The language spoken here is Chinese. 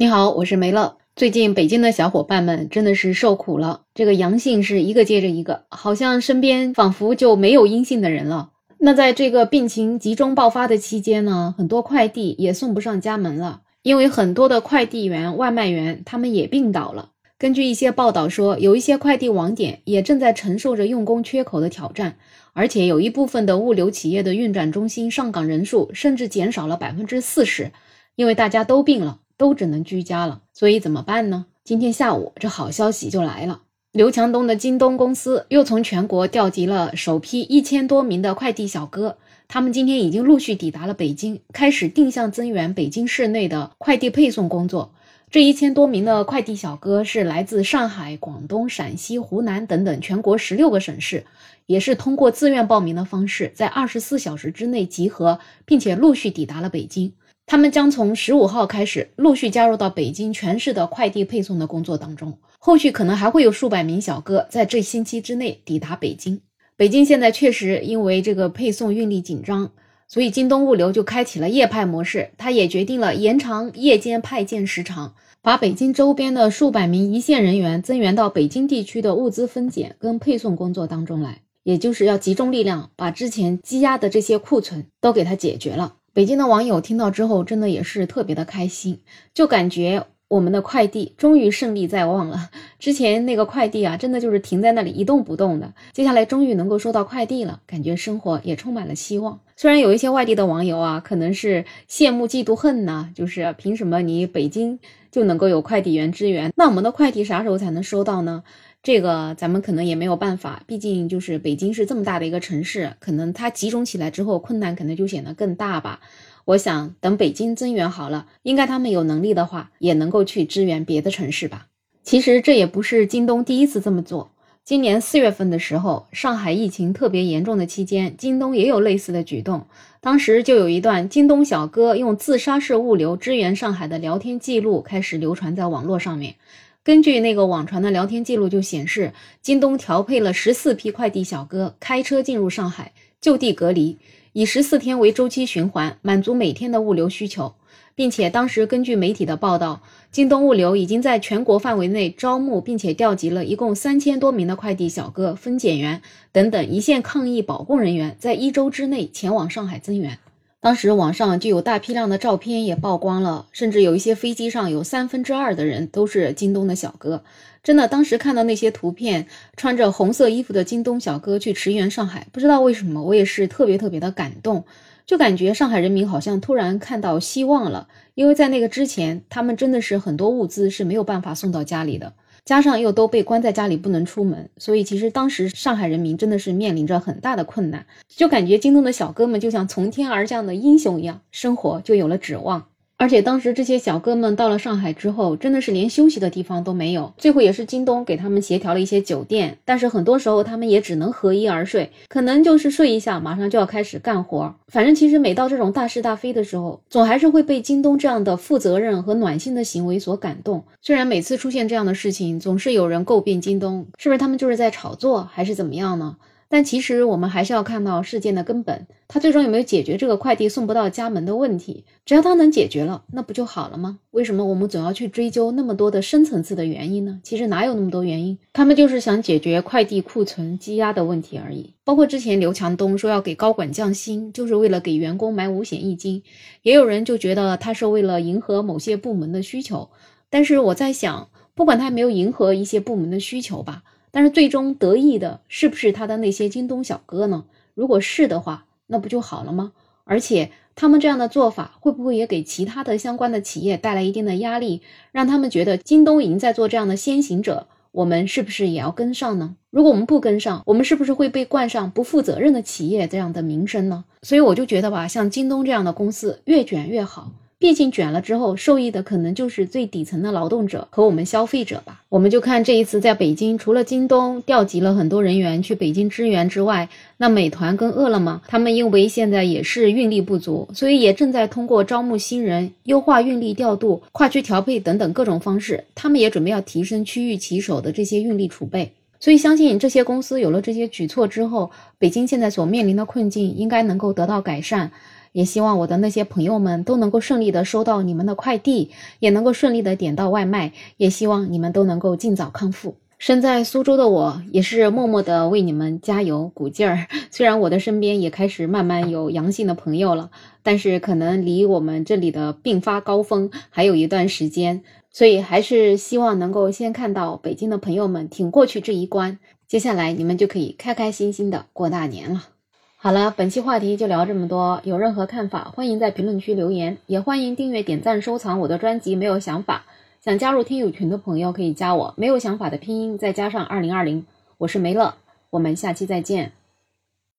你好，我是梅乐。最近北京的小伙伴们真的是受苦了，这个阳性是一个接着一个，好像身边仿佛就没有阴性的人了。那在这个病情集中爆发的期间呢，很多快递也送不上家门了，因为很多的快递员、外卖员他们也病倒了。根据一些报道说，有一些快递网点也正在承受着用工缺口的挑战，而且有一部分的物流企业的运转中心上岗人数甚至减少了百分之四十，因为大家都病了。都只能居家了，所以怎么办呢？今天下午这好消息就来了，刘强东的京东公司又从全国调集了首批一千多名的快递小哥，他们今天已经陆续抵达了北京，开始定向增援北京市内的快递配送工作。这一千多名的快递小哥是来自上海、广东、陕西、湖南等等全国十六个省市，也是通过自愿报名的方式，在二十四小时之内集合，并且陆续抵达了北京。他们将从十五号开始陆续加入到北京全市的快递配送的工作当中，后续可能还会有数百名小哥在这星期之内抵达北京。北京现在确实因为这个配送运力紧张，所以京东物流就开启了夜派模式，它也决定了延长夜间派件时长，把北京周边的数百名一线人员增援到北京地区的物资分拣跟配送工作当中来，也就是要集中力量把之前积压的这些库存都给它解决了。北京的网友听到之后，真的也是特别的开心，就感觉我们的快递终于胜利在望了。之前那个快递啊，真的就是停在那里一动不动的，接下来终于能够收到快递了，感觉生活也充满了希望。虽然有一些外地的网友啊，可能是羡慕嫉妒恨呢，就是凭什么你北京就能够有快递员支援，那我们的快递啥时候才能收到呢？这个咱们可能也没有办法，毕竟就是北京是这么大的一个城市，可能它集中起来之后，困难可能就显得更大吧。我想等北京增援好了，应该他们有能力的话，也能够去支援别的城市吧。其实这也不是京东第一次这么做，今年四月份的时候，上海疫情特别严重的期间，京东也有类似的举动，当时就有一段京东小哥用自杀式物流支援上海的聊天记录开始流传在网络上面。根据那个网传的聊天记录，就显示京东调配了十四批快递小哥开车进入上海，就地隔离，以十四天为周期循环，满足每天的物流需求，并且当时根据媒体的报道，京东物流已经在全国范围内招募并且调集了一共三千多名的快递小哥、分拣员等等一线抗疫保供人员，在一周之内前往上海增援。当时网上就有大批量的照片也曝光了，甚至有一些飞机上有三分之二的人都是京东的小哥。真的，当时看到那些图片，穿着红色衣服的京东小哥去驰援上海，不知道为什么我也是特别特别的感动，就感觉上海人民好像突然看到希望了，因为在那个之前，他们真的是很多物资是没有办法送到家里的。加上又都被关在家里不能出门，所以其实当时上海人民真的是面临着很大的困难，就感觉京东的小哥们就像从天而降的英雄一样，生活就有了指望。而且当时这些小哥们到了上海之后，真的是连休息的地方都没有。最后也是京东给他们协调了一些酒店，但是很多时候他们也只能合衣而睡，可能就是睡一下，马上就要开始干活。反正其实每到这种大是大非的时候，总还是会被京东这样的负责任和暖心的行为所感动。虽然每次出现这样的事情，总是有人诟病京东，是不是他们就是在炒作，还是怎么样呢？但其实我们还是要看到事件的根本，他最终有没有解决这个快递送不到家门的问题？只要他能解决了，那不就好了吗？为什么我们总要去追究那么多的深层次的原因呢？其实哪有那么多原因？他们就是想解决快递库存积压的问题而已。包括之前刘强东说要给高管降薪，就是为了给员工买五险一金，也有人就觉得他是为了迎合某些部门的需求。但是我在想，不管他没有迎合一些部门的需求吧。但是最终得益的是不是他的那些京东小哥呢？如果是的话，那不就好了吗？而且他们这样的做法会不会也给其他的相关的企业带来一定的压力，让他们觉得京东已经在做这样的先行者，我们是不是也要跟上呢？如果我们不跟上，我们是不是会被冠上不负责任的企业这样的名声呢？所以我就觉得吧，像京东这样的公司越卷越好。毕竟卷了之后，受益的可能就是最底层的劳动者和我们消费者吧。我们就看这一次在北京，除了京东调集了很多人员去北京支援之外，那美团跟饿了么，他们因为现在也是运力不足，所以也正在通过招募新人、优化运力调度、跨区调配等等各种方式，他们也准备要提升区域骑手的这些运力储备。所以，相信这些公司有了这些举措之后，北京现在所面临的困境应该能够得到改善。也希望我的那些朋友们都能够顺利的收到你们的快递，也能够顺利的点到外卖，也希望你们都能够尽早康复。身在苏州的我，也是默默的为你们加油鼓劲儿。虽然我的身边也开始慢慢有阳性的朋友了，但是可能离我们这里的病发高峰还有一段时间，所以还是希望能够先看到北京的朋友们挺过去这一关，接下来你们就可以开开心心的过大年了。好了，本期话题就聊这么多，有任何看法欢迎在评论区留言，也欢迎订阅、点赞、收藏我的专辑。没有想法。想加入听友群的朋友可以加我，没有想法的拼音再加上二零二零，我是梅乐，我们下期再见。